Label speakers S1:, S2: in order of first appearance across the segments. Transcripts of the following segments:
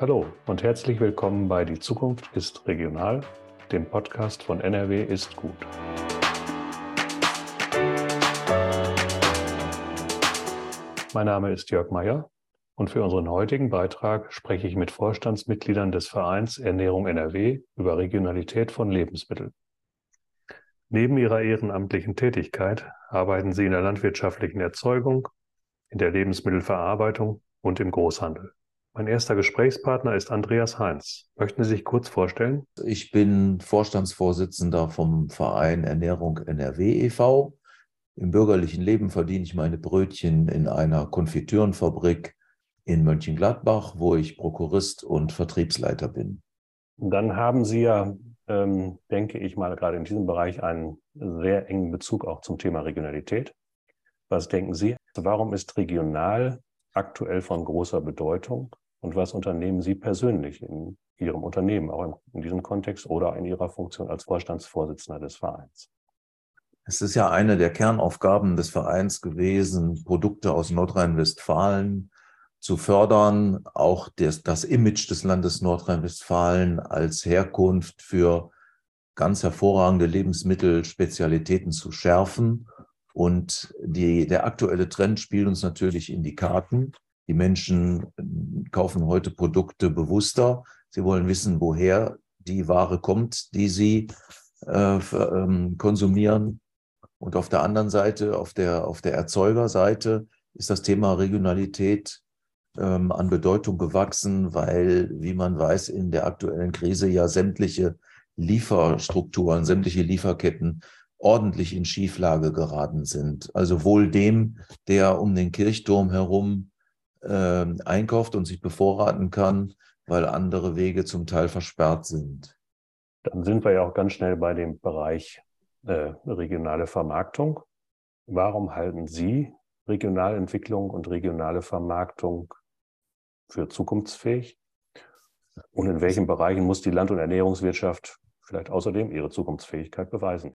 S1: Hallo und herzlich willkommen bei Die Zukunft ist regional, dem Podcast von NRW ist gut. Mein Name ist Jörg Meyer und für unseren heutigen Beitrag spreche ich mit Vorstandsmitgliedern des Vereins Ernährung NRW über Regionalität von Lebensmitteln. Neben ihrer ehrenamtlichen Tätigkeit arbeiten sie in der landwirtschaftlichen Erzeugung, in der Lebensmittelverarbeitung und im Großhandel. Mein erster Gesprächspartner ist Andreas Heinz. Möchten Sie sich kurz vorstellen?
S2: Ich bin Vorstandsvorsitzender vom Verein Ernährung NRW e.V. Im bürgerlichen Leben verdiene ich meine Brötchen in einer Konfitürenfabrik in Mönchengladbach, wo ich Prokurist und Vertriebsleiter bin.
S1: Dann haben Sie ja, ähm, denke ich mal, gerade in diesem Bereich einen sehr engen Bezug auch zum Thema Regionalität. Was denken Sie? Warum ist regional aktuell von großer Bedeutung? Und was unternehmen Sie persönlich in Ihrem Unternehmen, auch in diesem Kontext oder in Ihrer Funktion als Vorstandsvorsitzender des Vereins?
S2: Es ist ja eine der Kernaufgaben des Vereins gewesen, Produkte aus Nordrhein-Westfalen zu fördern, auch das, Image des Landes Nordrhein-Westfalen als Herkunft für ganz hervorragende Lebensmittelspezialitäten zu schärfen. Und die, der aktuelle Trend spielt uns natürlich in die Karten. Die Menschen äh, kaufen heute Produkte bewusster. Sie wollen wissen, woher die Ware kommt, die sie äh, ähm, konsumieren. Und auf der anderen Seite, auf der, auf der Erzeugerseite, ist das Thema Regionalität ähm, an Bedeutung gewachsen, weil, wie man weiß, in der aktuellen Krise ja sämtliche Lieferstrukturen, sämtliche Lieferketten ordentlich in Schieflage geraten sind. Also wohl dem, der um den Kirchturm herum äh, einkauft und sich bevorraten kann, weil andere Wege zum Teil versperrt sind.
S1: Dann sind wir ja auch ganz schnell bei dem Bereich äh, regionale Vermarktung. Warum halten Sie Regionalentwicklung und regionale Vermarktung für zukunftsfähig? Und in welchen Bereichen muss die Land- und Ernährungswirtschaft vielleicht außerdem ihre Zukunftsfähigkeit beweisen?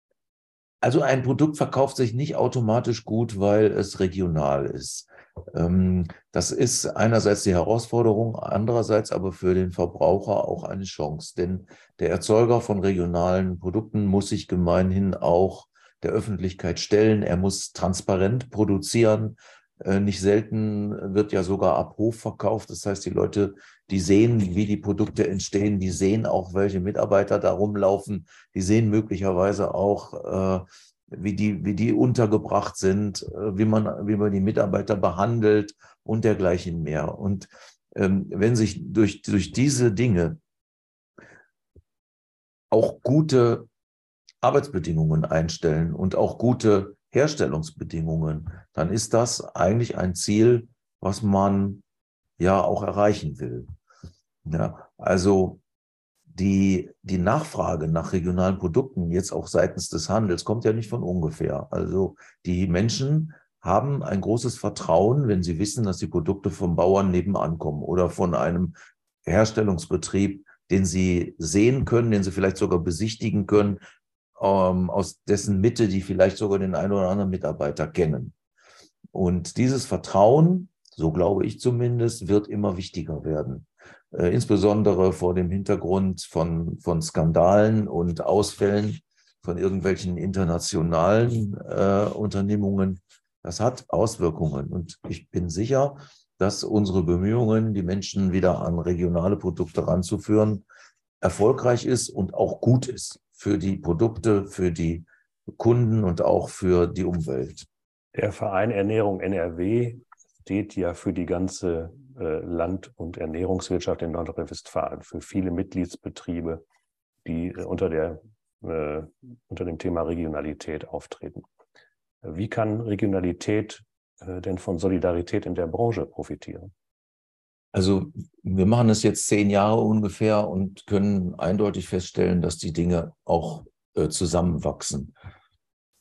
S2: Also ein Produkt verkauft sich nicht automatisch gut, weil es regional ist. Ähm, das ist einerseits die Herausforderung, andererseits aber für den Verbraucher auch eine Chance. Denn der Erzeuger von regionalen Produkten muss sich gemeinhin auch der Öffentlichkeit stellen. Er muss transparent produzieren. Äh, nicht selten wird ja sogar ab Hof verkauft. Das heißt, die Leute, die sehen, wie die Produkte entstehen, die sehen auch, welche Mitarbeiter da rumlaufen, die sehen möglicherweise auch, äh, wie die, wie die untergebracht sind, äh, wie man, wie man die Mitarbeiter behandelt und dergleichen mehr. Und ähm, wenn sich durch, durch diese Dinge auch gute Arbeitsbedingungen einstellen und auch gute Herstellungsbedingungen, dann ist das eigentlich ein Ziel, was man ja auch erreichen will. Ja, also die, die Nachfrage nach regionalen Produkten jetzt auch seitens des Handels kommt ja nicht von ungefähr. Also die Menschen haben ein großes Vertrauen, wenn sie wissen, dass die Produkte vom Bauern nebenan kommen oder von einem Herstellungsbetrieb, den sie sehen können, den sie vielleicht sogar besichtigen können, ähm, aus dessen Mitte die vielleicht sogar den einen oder anderen Mitarbeiter kennen. Und dieses Vertrauen, so glaube ich zumindest, wird immer wichtiger werden. Äh, insbesondere vor dem Hintergrund von, von Skandalen und Ausfällen von irgendwelchen internationalen äh, Unternehmungen. Das hat Auswirkungen. Und ich bin sicher, dass unsere Bemühungen, die Menschen wieder an regionale Produkte ranzuführen, erfolgreich ist und auch gut ist für die Produkte, für die Kunden und auch für die Umwelt.
S1: Der Verein Ernährung NRW steht ja für die ganze äh, Land- und Ernährungswirtschaft in Nordrhein-Westfalen, für viele Mitgliedsbetriebe, die äh, unter, der, äh, unter dem Thema Regionalität auftreten. Wie kann Regionalität denn von Solidarität in der Branche profitieren?
S2: Also wir machen es jetzt zehn Jahre ungefähr und können eindeutig feststellen, dass die Dinge auch äh, zusammenwachsen.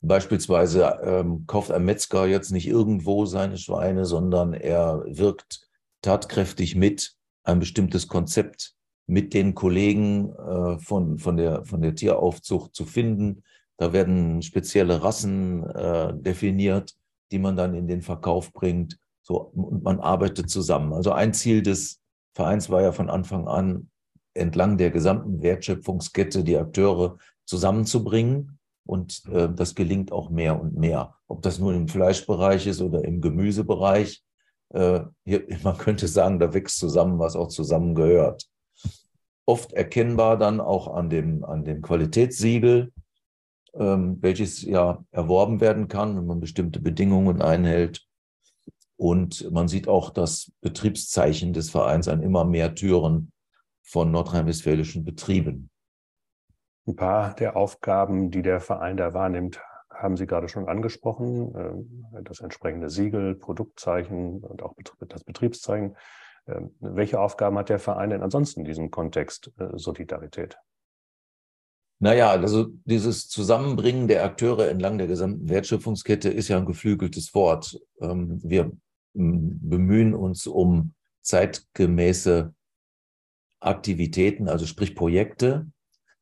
S2: Beispielsweise ähm, kauft ein Metzger jetzt nicht irgendwo seine Schweine, sondern er wirkt tatkräftig mit, ein bestimmtes Konzept mit den Kollegen äh, von, von, der, von der Tieraufzucht zu finden. Da werden spezielle Rassen äh, definiert, die man dann in den Verkauf bringt. So, und man arbeitet zusammen. Also ein Ziel des, Vereins war ja von Anfang an entlang der gesamten Wertschöpfungskette die Akteure zusammenzubringen. Und äh, das gelingt auch mehr und mehr. Ob das nur im Fleischbereich ist oder im Gemüsebereich. Äh, hier, man könnte sagen, da wächst zusammen, was auch zusammengehört. Oft erkennbar dann auch an dem, an dem Qualitätssiegel, ähm, welches ja erworben werden kann, wenn man bestimmte Bedingungen einhält. Und man sieht auch das Betriebszeichen des Vereins an immer mehr Türen von nordrhein-westfälischen Betrieben.
S1: Ein paar der Aufgaben, die der Verein da wahrnimmt, haben Sie gerade schon angesprochen. Ähm, das entsprechende Siegel, Produktzeichen und auch das Betriebszeichen. Ähm, welche Aufgaben hat der Verein denn ansonsten in diesem Kontext äh, Solidarität?
S2: Naja, also dieses Zusammenbringen der Akteure entlang der gesamten Wertschöpfungskette ist ja ein geflügeltes Wort. Ähm, wir bemühen uns um zeitgemäße Aktivitäten, also sprich Projekte,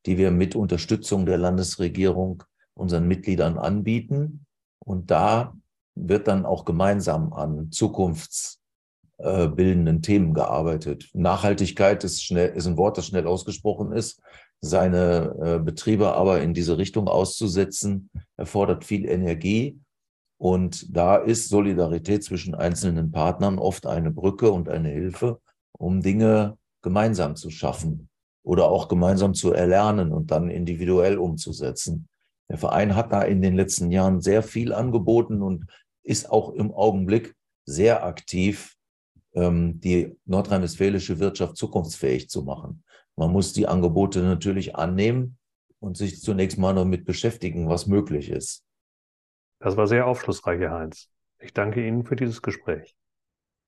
S2: die wir mit Unterstützung der Landesregierung unseren Mitgliedern anbieten. Und da wird dann auch gemeinsam an zukunftsbildenden Themen gearbeitet. Nachhaltigkeit ist, schnell, ist ein Wort, das schnell ausgesprochen ist. Seine äh, Betriebe aber in diese Richtung auszusetzen, erfordert viel Energie und da ist Solidarität zwischen einzelnen Partnern oft eine Brücke und eine Hilfe, um Dinge gemeinsam zu schaffen oder auch gemeinsam zu erlernen und dann individuell umzusetzen. Der Verein hat da in den letzten Jahren sehr viel angeboten und ist auch im Augenblick sehr aktiv, ähm, die nordrhein-westfälische Wirtschaft zukunftsfähig zu machen. Man muss die Angebote natürlich annehmen und sich zunächst mal noch mit beschäftigen, was möglich ist.
S1: Das war sehr aufschlussreich, Herr Heinz. Ich danke Ihnen für dieses Gespräch.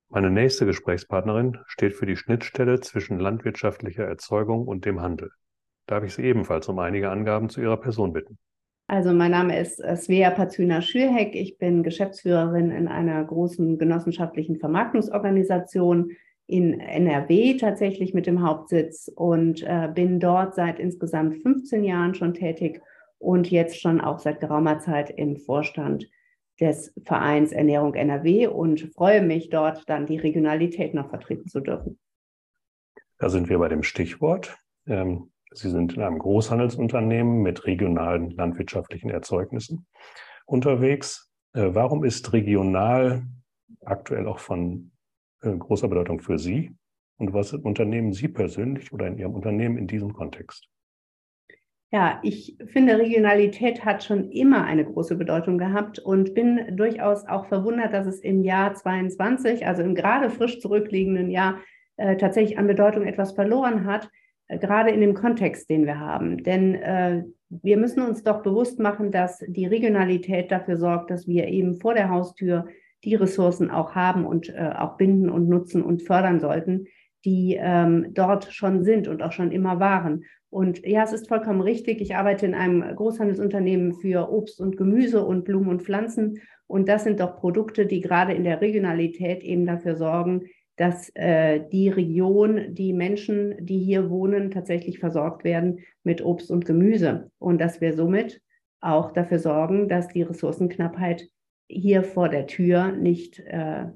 S1: Meine nächste Gesprächspartnerin steht für die Schnittstelle zwischen landwirtschaftlicher Erzeugung und dem Handel. Darf ich Sie ebenfalls um einige Angaben zu Ihrer Person bitten?
S3: Also mein Name ist äh, Svea Pazüna Schürheck. Ich bin Geschäftsführerin in einer großen genossenschaftlichen Vermarktungsorganisation in NRW tatsächlich mit dem Hauptsitz und äh, bin dort seit insgesamt 15 Jahren schon tätig und jetzt schon auch seit geraumer Zeit im Vorstand des Vereins Ernährung NRW und freue mich dort dann die Regionalität noch vertreten zu dürfen.
S1: Da sind wir bei dem Stichwort. Ähm, Sie sind in einem Großhandelsunternehmen mit regionalen landwirtschaftlichen Erzeugnissen unterwegs. Äh, warum ist regional aktuell auch von äh, großer Bedeutung für Sie? Und was unternehmen Sie persönlich oder in Ihrem Unternehmen in diesem Kontext?
S3: Ja, ich finde, Regionalität hat schon immer eine große Bedeutung gehabt und bin durchaus auch verwundert, dass es im Jahr 22, also im gerade frisch zurückliegenden Jahr, äh, tatsächlich an Bedeutung etwas verloren hat, äh, gerade in dem Kontext, den wir haben. Denn äh, wir müssen uns doch bewusst machen, dass die Regionalität dafür sorgt, dass wir eben vor der Haustür die Ressourcen auch haben und äh, auch binden und nutzen und fördern sollten, die ähm, dort schon sind und auch schon immer waren. Und ja, es ist vollkommen richtig. Ich arbeite in einem Großhandelsunternehmen für Obst und Gemüse und Blumen und Pflanzen. Und das sind doch Produkte, die gerade in der Regionalität eben dafür sorgen, dass äh, die Region, die Menschen, die hier wohnen, tatsächlich versorgt werden mit Obst und Gemüse. Und dass wir somit auch dafür sorgen, dass die Ressourcenknappheit hier vor der Tür nicht äh,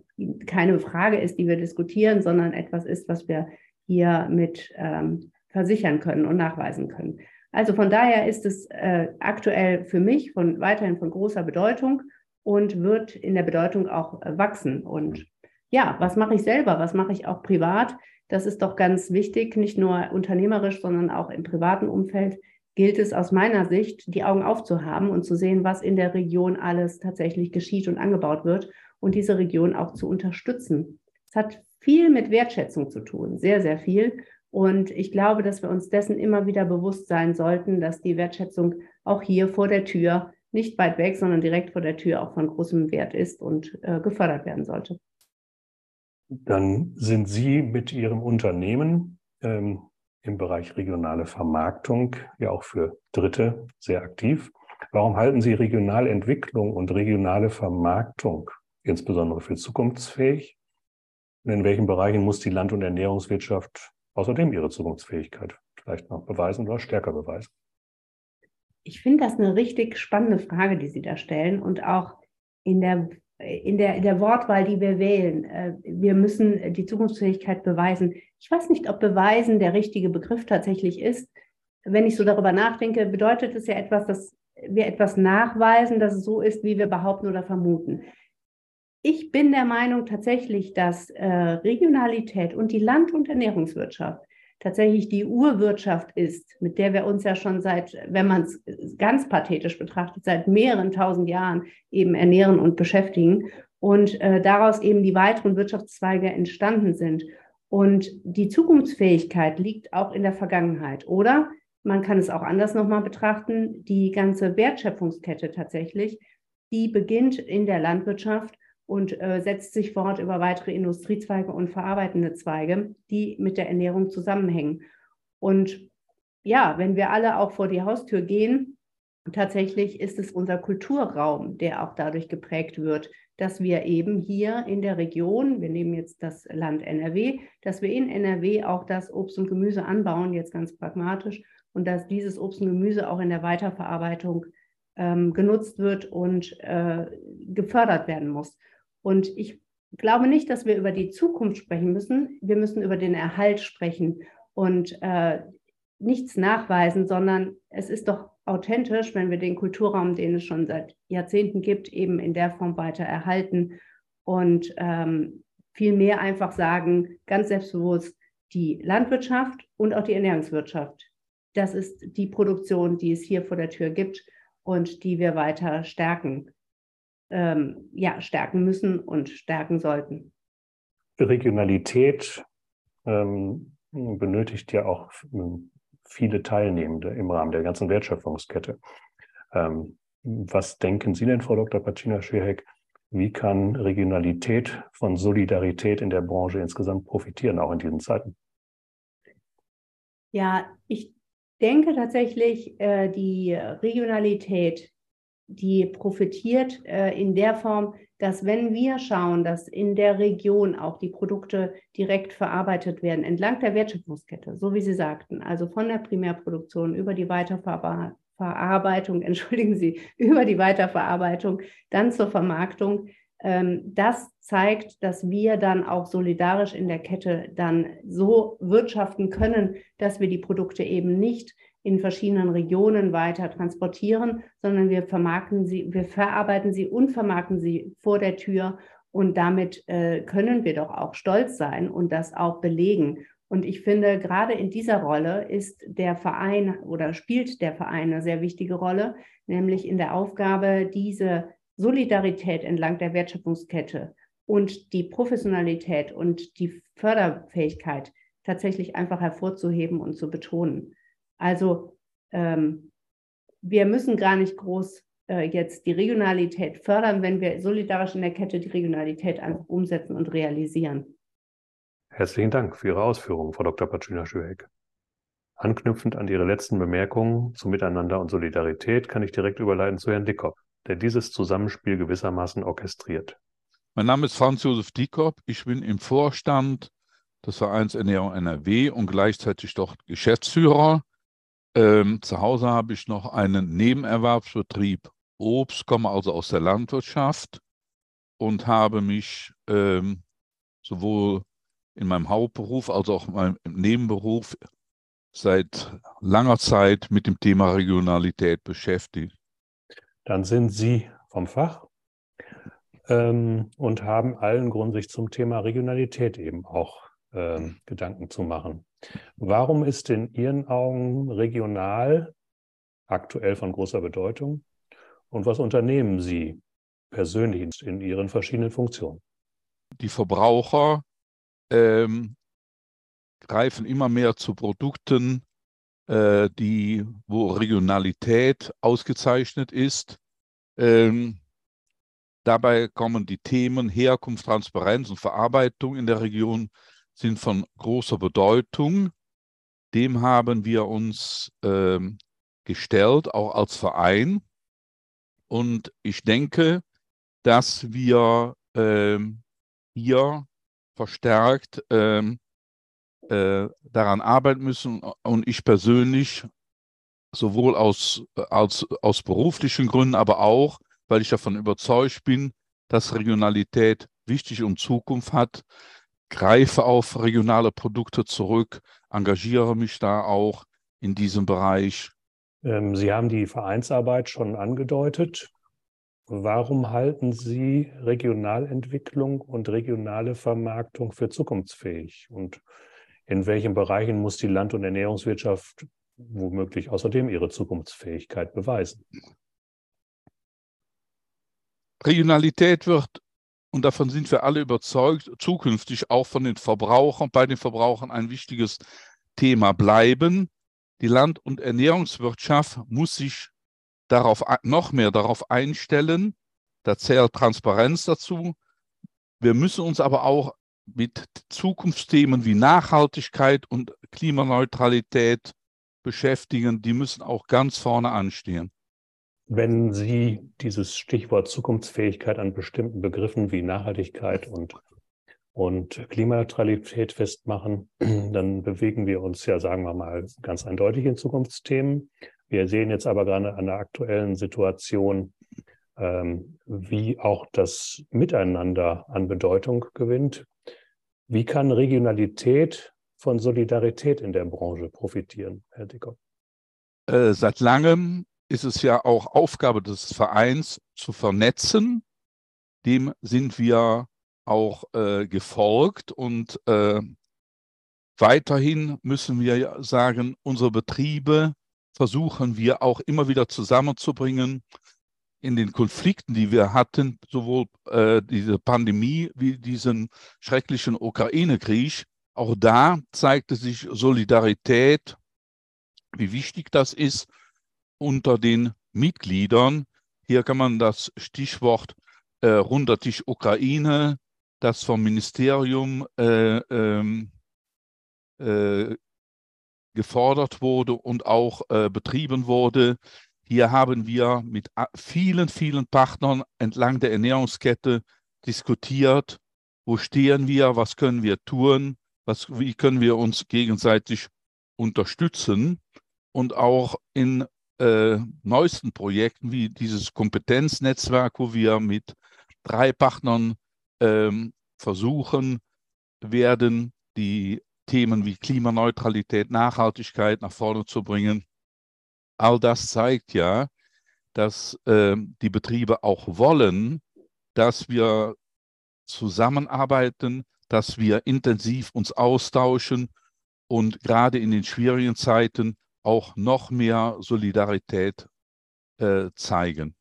S3: keine Frage ist, die wir diskutieren, sondern etwas ist, was wir hier mit ähm, versichern können und nachweisen können. Also von daher ist es äh, aktuell für mich von, weiterhin von großer Bedeutung und wird in der Bedeutung auch äh, wachsen. Und ja, was mache ich selber? Was mache ich auch privat? Das ist doch ganz wichtig, nicht nur unternehmerisch, sondern auch im privaten Umfeld gilt es aus meiner Sicht, die Augen aufzuhaben und zu sehen, was in der Region alles tatsächlich geschieht und angebaut wird und diese Region auch zu unterstützen. Es hat viel mit Wertschätzung zu tun, sehr, sehr viel. Und ich glaube, dass wir uns dessen immer wieder bewusst sein sollten, dass die Wertschätzung auch hier vor der Tür, nicht weit weg, sondern direkt vor der Tür auch von großem Wert ist und äh, gefördert werden sollte.
S1: Dann sind Sie mit Ihrem Unternehmen ähm, im Bereich regionale Vermarktung ja auch für Dritte sehr aktiv. Warum halten Sie regionale Entwicklung und regionale Vermarktung insbesondere für zukunftsfähig? Und in welchen Bereichen muss die Land- und Ernährungswirtschaft außerdem ihre Zukunftsfähigkeit vielleicht noch beweisen oder stärker beweisen?
S3: Ich finde das eine richtig spannende Frage, die Sie da stellen und auch in der in der, in der Wortwahl, die wir wählen. Äh, wir müssen die Zukunftsfähigkeit beweisen. Ich weiß nicht, ob beweisen der richtige Begriff tatsächlich ist. Wenn ich so darüber nachdenke, bedeutet es ja etwas, dass wir etwas nachweisen, dass es so ist, wie wir behaupten oder vermuten. Ich bin der Meinung tatsächlich, dass äh, Regionalität und die Land- und Ernährungswirtschaft tatsächlich die Urwirtschaft ist, mit der wir uns ja schon seit, wenn man es ganz pathetisch betrachtet, seit mehreren tausend Jahren eben ernähren und beschäftigen und äh, daraus eben die weiteren Wirtschaftszweige entstanden sind. Und die Zukunftsfähigkeit liegt auch in der Vergangenheit. Oder man kann es auch anders nochmal betrachten, die ganze Wertschöpfungskette tatsächlich, die beginnt in der Landwirtschaft und äh, setzt sich fort über weitere Industriezweige und verarbeitende Zweige, die mit der Ernährung zusammenhängen. Und ja, wenn wir alle auch vor die Haustür gehen, tatsächlich ist es unser Kulturraum, der auch dadurch geprägt wird, dass wir eben hier in der Region, wir nehmen jetzt das Land NRW, dass wir in NRW auch das Obst und Gemüse anbauen, jetzt ganz pragmatisch, und dass dieses Obst und Gemüse auch in der Weiterverarbeitung ähm, genutzt wird und äh, gefördert werden muss. Und ich glaube nicht, dass wir über die Zukunft sprechen müssen. Wir müssen über den Erhalt sprechen und äh, nichts nachweisen, sondern es ist doch authentisch, wenn wir den Kulturraum, den es schon seit Jahrzehnten gibt, eben in der Form weiter erhalten und ähm, viel einfach sagen, ganz selbstbewusst, die Landwirtschaft und auch die Ernährungswirtschaft. Das ist die Produktion, die es hier vor der Tür gibt und die wir weiter stärken ähm, ja, stärken müssen und stärken sollten.
S1: Regionalität ähm, benötigt ja auch ähm, viele Teilnehmende im Rahmen der ganzen Wertschöpfungskette. Ähm, was denken Sie denn, Frau Dr. Pacina Schierheck, wie kann Regionalität von Solidarität in der Branche insgesamt profitieren, auch in diesen Zeiten?
S3: Ja, ich denke tatsächlich, äh, die Regionalität die profitiert äh, in der Form, dass wenn wir schauen, dass in der Region auch die Produkte direkt verarbeitet werden, entlang der Wertschöpfungskette, so wie Sie sagten, also von der Primärproduktion über die Weiterverarbeitung, entschuldigen Sie, über die Weiterverarbeitung, dann zur Vermarktung, ähm, das zeigt, dass wir dann auch solidarisch in der Kette dann so wirtschaften können, dass wir die Produkte eben nicht in verschiedenen Regionen weiter transportieren, sondern wir vermarkten sie, wir verarbeiten sie und vermarkten sie vor der Tür. Und damit äh, können wir doch auch stolz sein und das auch belegen. Und ich finde, gerade in dieser Rolle ist der Verein oder spielt der Verein eine sehr wichtige Rolle, nämlich in der Aufgabe, diese Solidarität entlang der Wertschöpfungskette und die Professionalität und die Förderfähigkeit tatsächlich einfach hervorzuheben und zu betonen. Also ähm, wir müssen gar nicht groß äh, jetzt die Regionalität fördern, wenn wir solidarisch in der Kette die Regionalität einfach umsetzen und realisieren.
S1: Herzlichen Dank für Ihre Ausführungen, Frau Dr. Pacina Schüeck. Anknüpfend an Ihre letzten Bemerkungen zu Miteinander und Solidarität kann ich direkt überleiten zu Herrn Dickop, der dieses Zusammenspiel gewissermaßen orchestriert.
S4: Mein Name ist Franz Josef Dickop. Ich bin im Vorstand des Vereins Ernährung NRW und gleichzeitig dort Geschäftsführer ähm, zu Hause habe ich noch einen Nebenerwerbsbetrieb Obst, komme also aus der Landwirtschaft und habe mich ähm, sowohl in meinem Hauptberuf als auch in meinem Nebenberuf seit langer Zeit mit dem Thema Regionalität beschäftigt.
S1: Dann sind Sie vom Fach ähm, und haben allen Grund, sich zum Thema Regionalität eben auch ähm, Gedanken zu machen. Warum ist in Ihren Augen regional aktuell von großer Bedeutung? Und was unternehmen Sie persönlich in Ihren verschiedenen Funktionen?
S4: Die Verbraucher ähm, greifen immer mehr zu Produkten, äh, die, wo Regionalität ausgezeichnet ist. Ähm, dabei kommen die Themen Herkunft, Transparenz und Verarbeitung in der Region sind von großer Bedeutung. Dem haben wir uns ähm, gestellt, auch als Verein. Und ich denke, dass wir ähm, hier verstärkt ähm, äh, daran arbeiten müssen. Und ich persönlich, sowohl aus, als, aus beruflichen Gründen, aber auch, weil ich davon überzeugt bin, dass Regionalität wichtig und Zukunft hat. Greife auf regionale Produkte zurück, engagiere mich da auch in diesem Bereich.
S1: Ähm, Sie haben die Vereinsarbeit schon angedeutet. Warum halten Sie Regionalentwicklung und regionale Vermarktung für zukunftsfähig? Und in welchen Bereichen muss die Land- und Ernährungswirtschaft womöglich außerdem ihre Zukunftsfähigkeit beweisen?
S4: Regionalität wird, und davon sind wir alle überzeugt, zukünftig auch von den Verbrauchern, bei den Verbrauchern ein wichtiges Thema bleiben. Die Land- und Ernährungswirtschaft muss sich darauf, noch mehr darauf einstellen. Da zählt Transparenz dazu. Wir müssen uns aber auch mit Zukunftsthemen wie Nachhaltigkeit und Klimaneutralität beschäftigen. Die müssen auch ganz vorne anstehen.
S1: Wenn Sie dieses Stichwort Zukunftsfähigkeit an bestimmten Begriffen wie Nachhaltigkeit und, und Klimaneutralität festmachen, dann bewegen wir uns ja, sagen wir mal, ganz eindeutig in Zukunftsthemen. Wir sehen jetzt aber gerade an der aktuellen Situation, ähm, wie auch das Miteinander an Bedeutung gewinnt. Wie kann Regionalität von Solidarität in der Branche profitieren, Herr Dicker?
S4: Äh, seit langem ist es ja auch Aufgabe des Vereins zu vernetzen. Dem sind wir auch äh, gefolgt und äh, weiterhin müssen wir sagen, unsere Betriebe versuchen wir auch immer wieder zusammenzubringen in den Konflikten, die wir hatten, sowohl äh, diese Pandemie wie diesen schrecklichen Ukraine-Krieg. Auch da zeigte sich Solidarität, wie wichtig das ist unter den Mitgliedern. Hier kann man das Stichwort äh, runder Tisch Ukraine, das vom Ministerium äh, ähm, äh, gefordert wurde und auch äh, betrieben wurde. Hier haben wir mit vielen, vielen Partnern entlang der Ernährungskette diskutiert, wo stehen wir, was können wir tun, was, wie können wir uns gegenseitig unterstützen und auch in äh, neuesten Projekten wie dieses Kompetenznetzwerk, wo wir mit drei Partnern ähm, versuchen werden, die Themen wie Klimaneutralität, Nachhaltigkeit nach vorne zu bringen. All das zeigt ja, dass äh, die Betriebe auch wollen, dass wir zusammenarbeiten, dass wir intensiv uns austauschen und gerade in den schwierigen Zeiten auch noch mehr Solidarität äh, zeigen.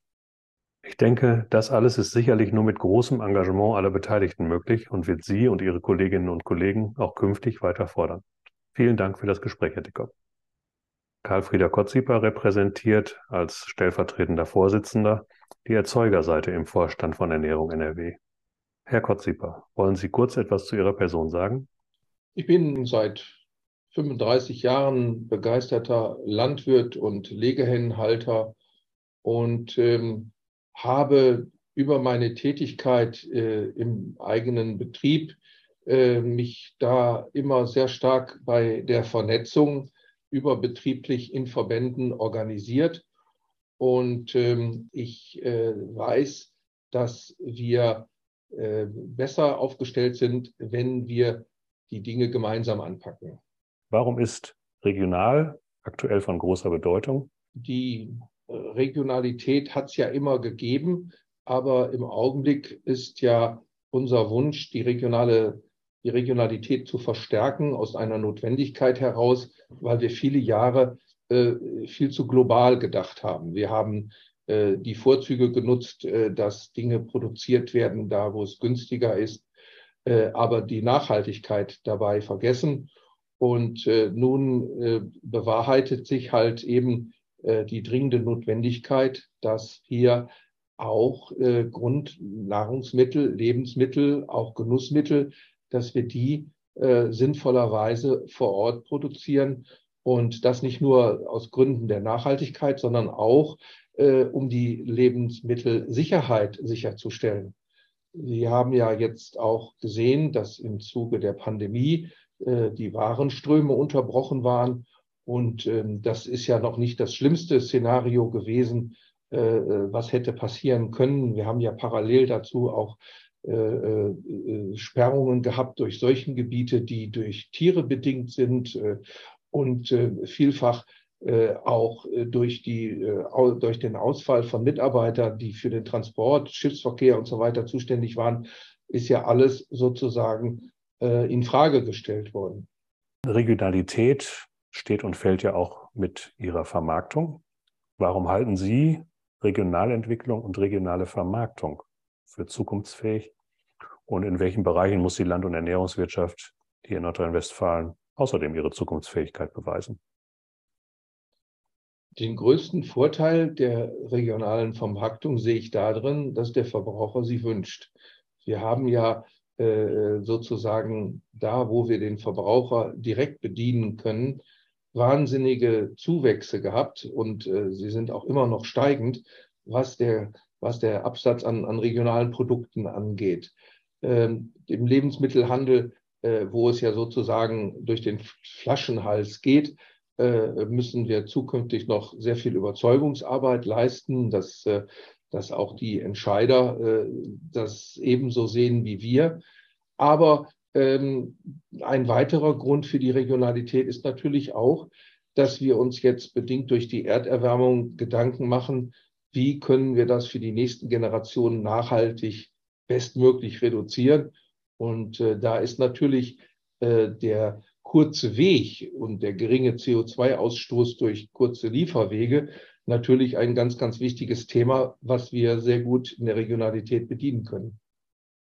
S1: Ich denke, das alles ist sicherlich nur mit großem Engagement aller Beteiligten möglich und wird Sie und Ihre Kolleginnen und Kollegen auch künftig weiter fordern. Vielen Dank für das Gespräch, Herr Dickop. Karl-Frieder Kotziper repräsentiert als stellvertretender Vorsitzender die Erzeugerseite im Vorstand von Ernährung NRW. Herr Kotziper, wollen Sie kurz etwas zu Ihrer Person sagen?
S5: Ich bin seit 35 Jahren begeisterter Landwirt und Legehennenhalter und ähm, habe über meine Tätigkeit äh, im eigenen Betrieb äh, mich da immer sehr stark bei der Vernetzung überbetrieblich in Verbänden organisiert. Und ähm, ich äh, weiß, dass wir äh, besser aufgestellt sind, wenn wir die Dinge gemeinsam anpacken.
S1: Warum ist regional aktuell von großer Bedeutung?
S5: Die äh, Regionalität hat es ja immer gegeben, aber im Augenblick ist ja unser Wunsch, die regionale die Regionalität zu verstärken aus einer Notwendigkeit heraus, weil wir viele Jahre äh, viel zu global gedacht haben. Wir haben äh, die Vorzüge genutzt, äh, dass Dinge produziert werden, da wo es günstiger ist, äh, aber die Nachhaltigkeit dabei vergessen. Und äh, nun äh, bewahrheitet sich halt eben die dringende Notwendigkeit, dass hier auch Grundnahrungsmittel, Lebensmittel, auch Genussmittel dass wir die äh, sinnvollerweise vor Ort produzieren und das nicht nur aus Gründen der Nachhaltigkeit, sondern auch äh, um die Lebensmittelsicherheit sicherzustellen. Sie haben ja jetzt auch gesehen, dass im Zuge der Pandemie äh, die Warenströme unterbrochen waren. Und ähm, das ist ja noch nicht das schlimmste Szenario gewesen. äh, äh, was hätte passieren können. Wir haben ja parallel dazu auch äh, Sperrungen gehabt durch Seuchengebiete, die durch Tiere bedingt sind und vielfach auch durch, die, durch den Ausfall von Mitarbeitern, die für den Transport, Schiffsverkehr und so weiter zuständig waren, ist ja alles sozusagen in Frage gestellt worden.
S1: Regionalität steht und fällt ja auch mit ihrer Vermarktung. Warum halten Sie Regionalentwicklung und regionale Vermarktung für zukunftsfähig? Und in welchen Bereichen muss die Land- und Ernährungswirtschaft hier in Nordrhein-Westfalen außerdem ihre Zukunftsfähigkeit beweisen?
S5: Den größten Vorteil der regionalen Vermarktung sehe ich darin, dass der Verbraucher sie wünscht. Wir haben ja äh, sozusagen da, wo wir den Verbraucher direkt bedienen können, wahnsinnige Zuwächse gehabt und äh, sie sind auch immer noch steigend, was der, was der Absatz an, an regionalen Produkten angeht. Ähm, Im Lebensmittelhandel, äh, wo es ja sozusagen durch den Flaschenhals geht, äh, müssen wir zukünftig noch sehr viel Überzeugungsarbeit leisten, dass, äh, dass auch die Entscheider äh, das ebenso sehen wie wir. Aber ähm, ein weiterer Grund für die Regionalität ist natürlich auch, dass wir uns jetzt bedingt durch die Erderwärmung Gedanken machen, wie können wir das für die nächsten Generationen nachhaltig bestmöglich reduzieren. Und äh, da ist natürlich äh, der kurze Weg und der geringe CO2-Ausstoß durch kurze Lieferwege natürlich ein ganz, ganz wichtiges Thema, was wir sehr gut in der Regionalität bedienen können.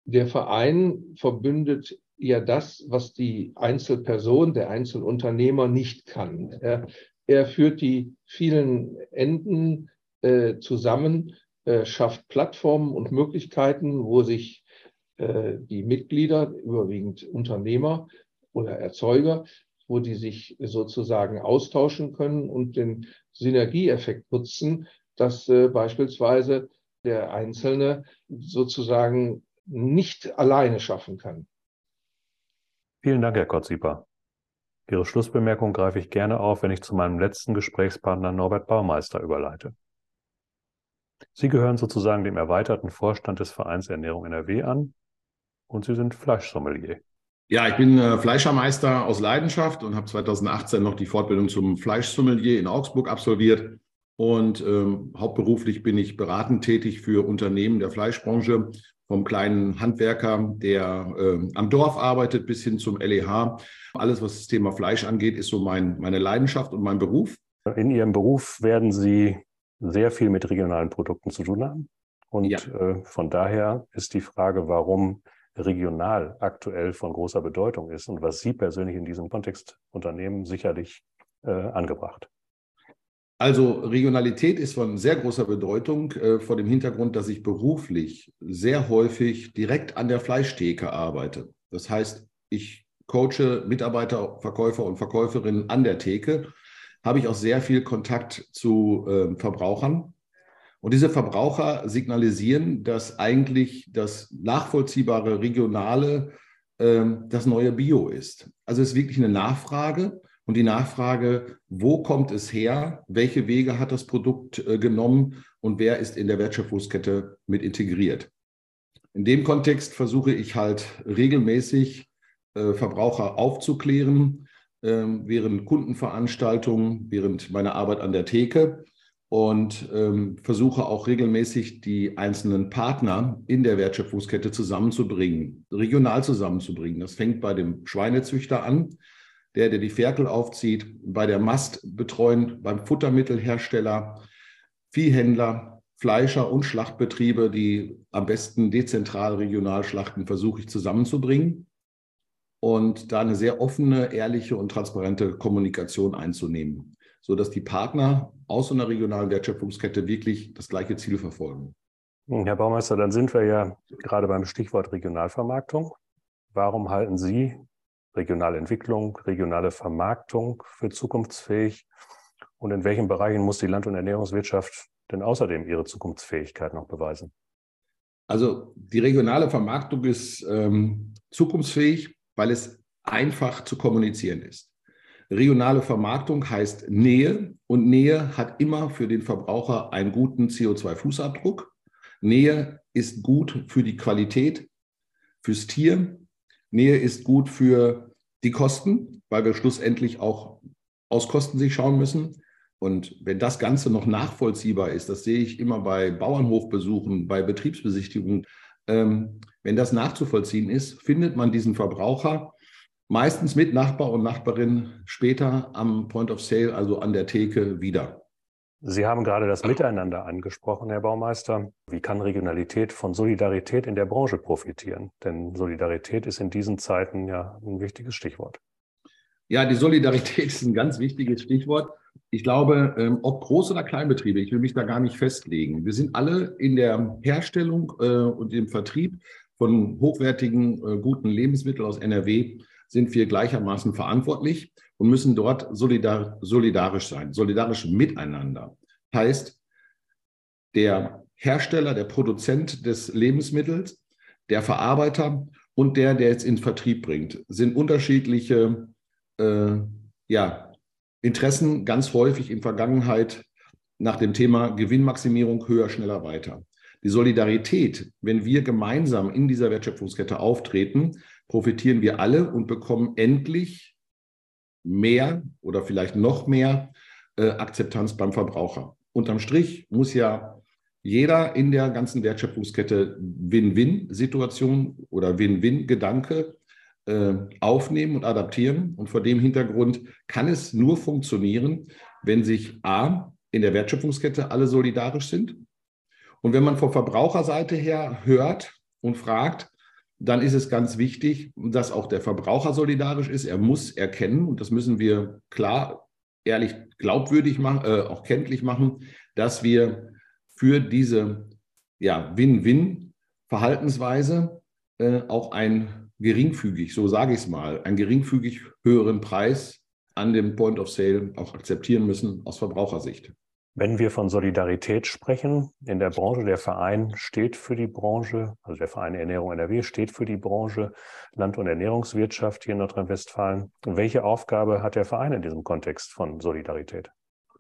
S5: Der Verein verbündet ja das, was die Einzelperson, der Einzelunternehmer nicht kann. Er, er führt die vielen Enden äh, zusammen, äh, schafft Plattformen und Möglichkeiten, wo sich äh, die Mitglieder, überwiegend Unternehmer oder Erzeuger, wo die sich sozusagen austauschen können und den Synergieeffekt nutzen, dass äh, beispielsweise der Einzelne sozusagen nicht alleine schaffen kann.
S1: Vielen Dank, Herr Kotzieper. Ihre Schlussbemerkung greife ich gerne auf, wenn ich zu meinem letzten Gesprächspartner Norbert Baumeister überleite. Sie gehören sozusagen dem erweiterten Vorstand des Vereins Ernährung NRW an und Sie sind Fleischsommelier.
S6: Ja, ich bin äh, Fleischermeister aus Leidenschaft und habe 2018 noch die Fortbildung zum Fleischsommelier in Augsburg absolviert. Und ähm, hauptberuflich bin ich beratend tätig für Unternehmen der Fleischbranche vom kleinen Handwerker, der äh, am Dorf arbeitet, bis hin zum LEH. Alles, was das Thema Fleisch angeht, ist so mein, meine Leidenschaft und mein Beruf.
S1: In Ihrem Beruf werden Sie sehr viel mit regionalen Produkten zu tun haben. Und ja. äh, von daher ist die Frage, warum regional aktuell von großer Bedeutung ist und was Sie persönlich in diesem Kontext unternehmen, sicherlich äh, angebracht.
S6: Also Regionalität ist von sehr großer Bedeutung äh, vor dem Hintergrund, dass ich beruflich sehr häufig direkt an der Fleischtheke arbeite. Das heißt, ich coache Mitarbeiter, Verkäufer und Verkäuferinnen an der Theke, habe ich auch sehr viel Kontakt zu äh, Verbrauchern. Und diese Verbraucher signalisieren, dass eigentlich das nachvollziehbare Regionale äh, das neue Bio ist. Also es ist wirklich eine Nachfrage und die Nachfrage, wo kommt es her, welche Wege hat das Produkt äh, genommen und wer ist in der Wertschöpfungskette mit integriert. In dem Kontext versuche ich halt regelmäßig äh, Verbraucher aufzuklären, äh, während Kundenveranstaltungen, während meiner Arbeit an der Theke und ähm, versuche auch regelmäßig die einzelnen Partner in der Wertschöpfungskette zusammenzubringen, regional zusammenzubringen. Das fängt bei dem Schweinezüchter an, der, der die Ferkel aufzieht, bei der Mast betreuen, beim Futtermittelhersteller, Viehhändler, Fleischer und Schlachtbetriebe, die am besten dezentral regional schlachten, versuche ich zusammenzubringen und da eine sehr offene, ehrliche und transparente Kommunikation einzunehmen, sodass die Partner aus so einer regionalen Wertschöpfungskette wirklich das gleiche Ziel verfolgen.
S1: Herr Baumeister, dann sind wir ja gerade beim Stichwort Regionalvermarktung. Warum halten Sie regionale Entwicklung, regionale Vermarktung für zukunftsfähig? Und in welchen Bereichen muss die Land- und Ernährungswirtschaft denn außerdem ihre Zukunftsfähigkeit noch beweisen?
S6: Also die regionale Vermarktung ist ähm, zukunftsfähig, weil es einfach zu kommunizieren ist. Regionale Vermarktung heißt Nähe und Nähe hat immer für den Verbraucher einen guten CO2-Fußabdruck. Nähe ist gut für die Qualität, fürs Tier. Nähe ist gut für die Kosten, weil wir schlussendlich auch aus Kosten sich schauen müssen. Und wenn das Ganze noch nachvollziehbar ist, das sehe ich immer bei Bauernhofbesuchen, bei Betriebsbesichtigungen, ähm, wenn das nachzuvollziehen ist, findet man diesen Verbraucher meistens mit Nachbar und Nachbarin später am Point of Sale, also an der Theke, wieder.
S1: Sie haben gerade das Miteinander angesprochen, Herr Baumeister. Wie kann Regionalität von Solidarität in der Branche profitieren? Denn Solidarität ist in diesen Zeiten ja ein wichtiges Stichwort.
S6: Ja, die Solidarität ist ein ganz wichtiges Stichwort. Ich glaube, ähm, ob Groß- oder Kleinbetriebe, ich will mich da gar nicht festlegen. Wir sind alle in der Herstellung äh, und im Vertrieb von hochwertigen, äh, guten Lebensmitteln aus NRW sind wir gleichermaßen verantwortlich und müssen dort solidar solidarisch sein, solidarisch miteinander. Heißt, der Hersteller, der Produzent des Lebensmittels, der Verarbeiter und der, der es in Vertrieb bringt, sind unterschiedliche äh, ja, Interessen ganz häufig in Vergangenheit nach dem Thema Gewinnmaximierung höher, schneller, weiter. Die Solidarität, wenn wir gemeinsam in dieser Wertschöpfungskette auftreten, profitieren wir alle und bekommen endlich mehr oder vielleicht noch mehr äh, Akzeptanz beim Verbraucher. Unterm Strich muss ja jeder in der ganzen Wertschöpfungskette Win-Win-Situation oder Win-Win-Gedanke äh, aufnehmen und adaptieren. Und vor dem Hintergrund kann es nur funktionieren, wenn sich A, in der Wertschöpfungskette alle solidarisch sind. Und wenn man von Verbraucherseite her hört und fragt, dann ist es ganz wichtig, dass auch der Verbraucher solidarisch ist. Er muss erkennen, und das müssen wir klar, ehrlich, glaubwürdig machen, äh, auch kenntlich machen, dass wir für diese ja, Win-Win-Verhaltensweise äh, auch ein geringfügig, so sage ich es mal, einen geringfügig höheren Preis an dem Point of Sale auch akzeptieren müssen aus Verbrauchersicht.
S1: Wenn wir von Solidarität sprechen in der Branche, der Verein steht für die Branche, also der Verein Ernährung NRW steht für die Branche Land- und Ernährungswirtschaft hier in Nordrhein-Westfalen. Welche Aufgabe hat der Verein in diesem Kontext von Solidarität?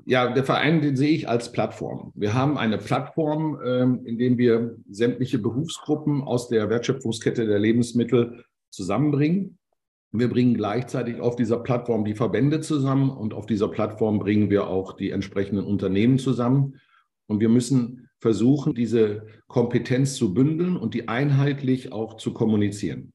S6: Ja, der Verein, den sehe ich als Plattform. Wir haben eine Plattform, ähm, in der wir sämtliche Berufsgruppen aus der Wertschöpfungskette der Lebensmittel zusammenbringen. Wir bringen gleichzeitig auf dieser Plattform die Verbände zusammen und auf dieser Plattform bringen wir auch die entsprechenden Unternehmen zusammen. Und wir müssen versuchen, diese Kompetenz zu bündeln und die einheitlich auch zu kommunizieren.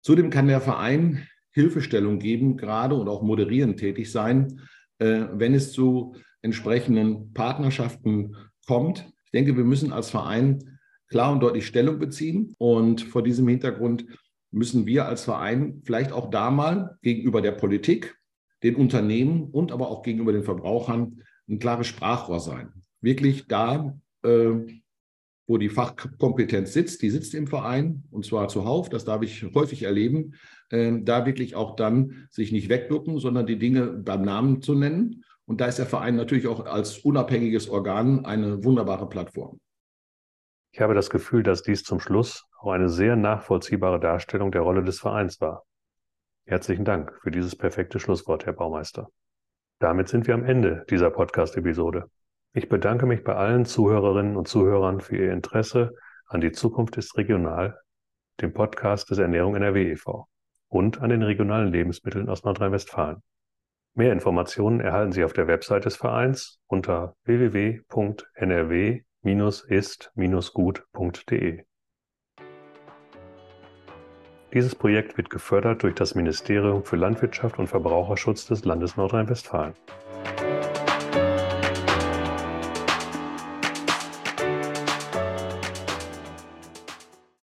S6: Zudem kann der Verein Hilfestellung geben, gerade und auch moderierend tätig sein, äh, wenn es zu entsprechenden Partnerschaften kommt. Ich denke, wir müssen als Verein klar und deutlich Stellung beziehen. Und vor diesem Hintergrund müssen wir als Verein vielleicht auch da mal gegenüber der Politik, den Unternehmen und aber auch gegenüber den Verbrauchern ein klares Sprachrohr sein. Wirklich da, äh, wo die Fachkompetenz sitzt, die sitzt im Verein und zwar zuhauf, das darf ich häufig erleben, äh, da wirklich auch dann sich nicht wegducken, sondern die Dinge beim Namen zu nennen. Und da ist der Verein natürlich auch als unabhängiges Organ eine wunderbare Plattform.
S1: Ich habe das Gefühl, dass dies zum Schluss auch eine sehr nachvollziehbare Darstellung der Rolle des Vereins war. Herzlichen Dank für dieses perfekte Schlusswort, Herr Baumeister. Damit sind wir am Ende dieser Podcast-Episode. Ich bedanke mich bei allen Zuhörerinnen und Zuhörern für ihr Interesse an die Zukunft ist regional, dem Podcast des Ernährung NRW e.V. und an den regionalen Lebensmitteln aus Nordrhein-Westfalen. Mehr Informationen erhalten Sie auf der Website des Vereins unter www.nrw-ist-gut.de. Dieses Projekt wird gefördert durch das Ministerium für Landwirtschaft und Verbraucherschutz des Landes Nordrhein-Westfalen.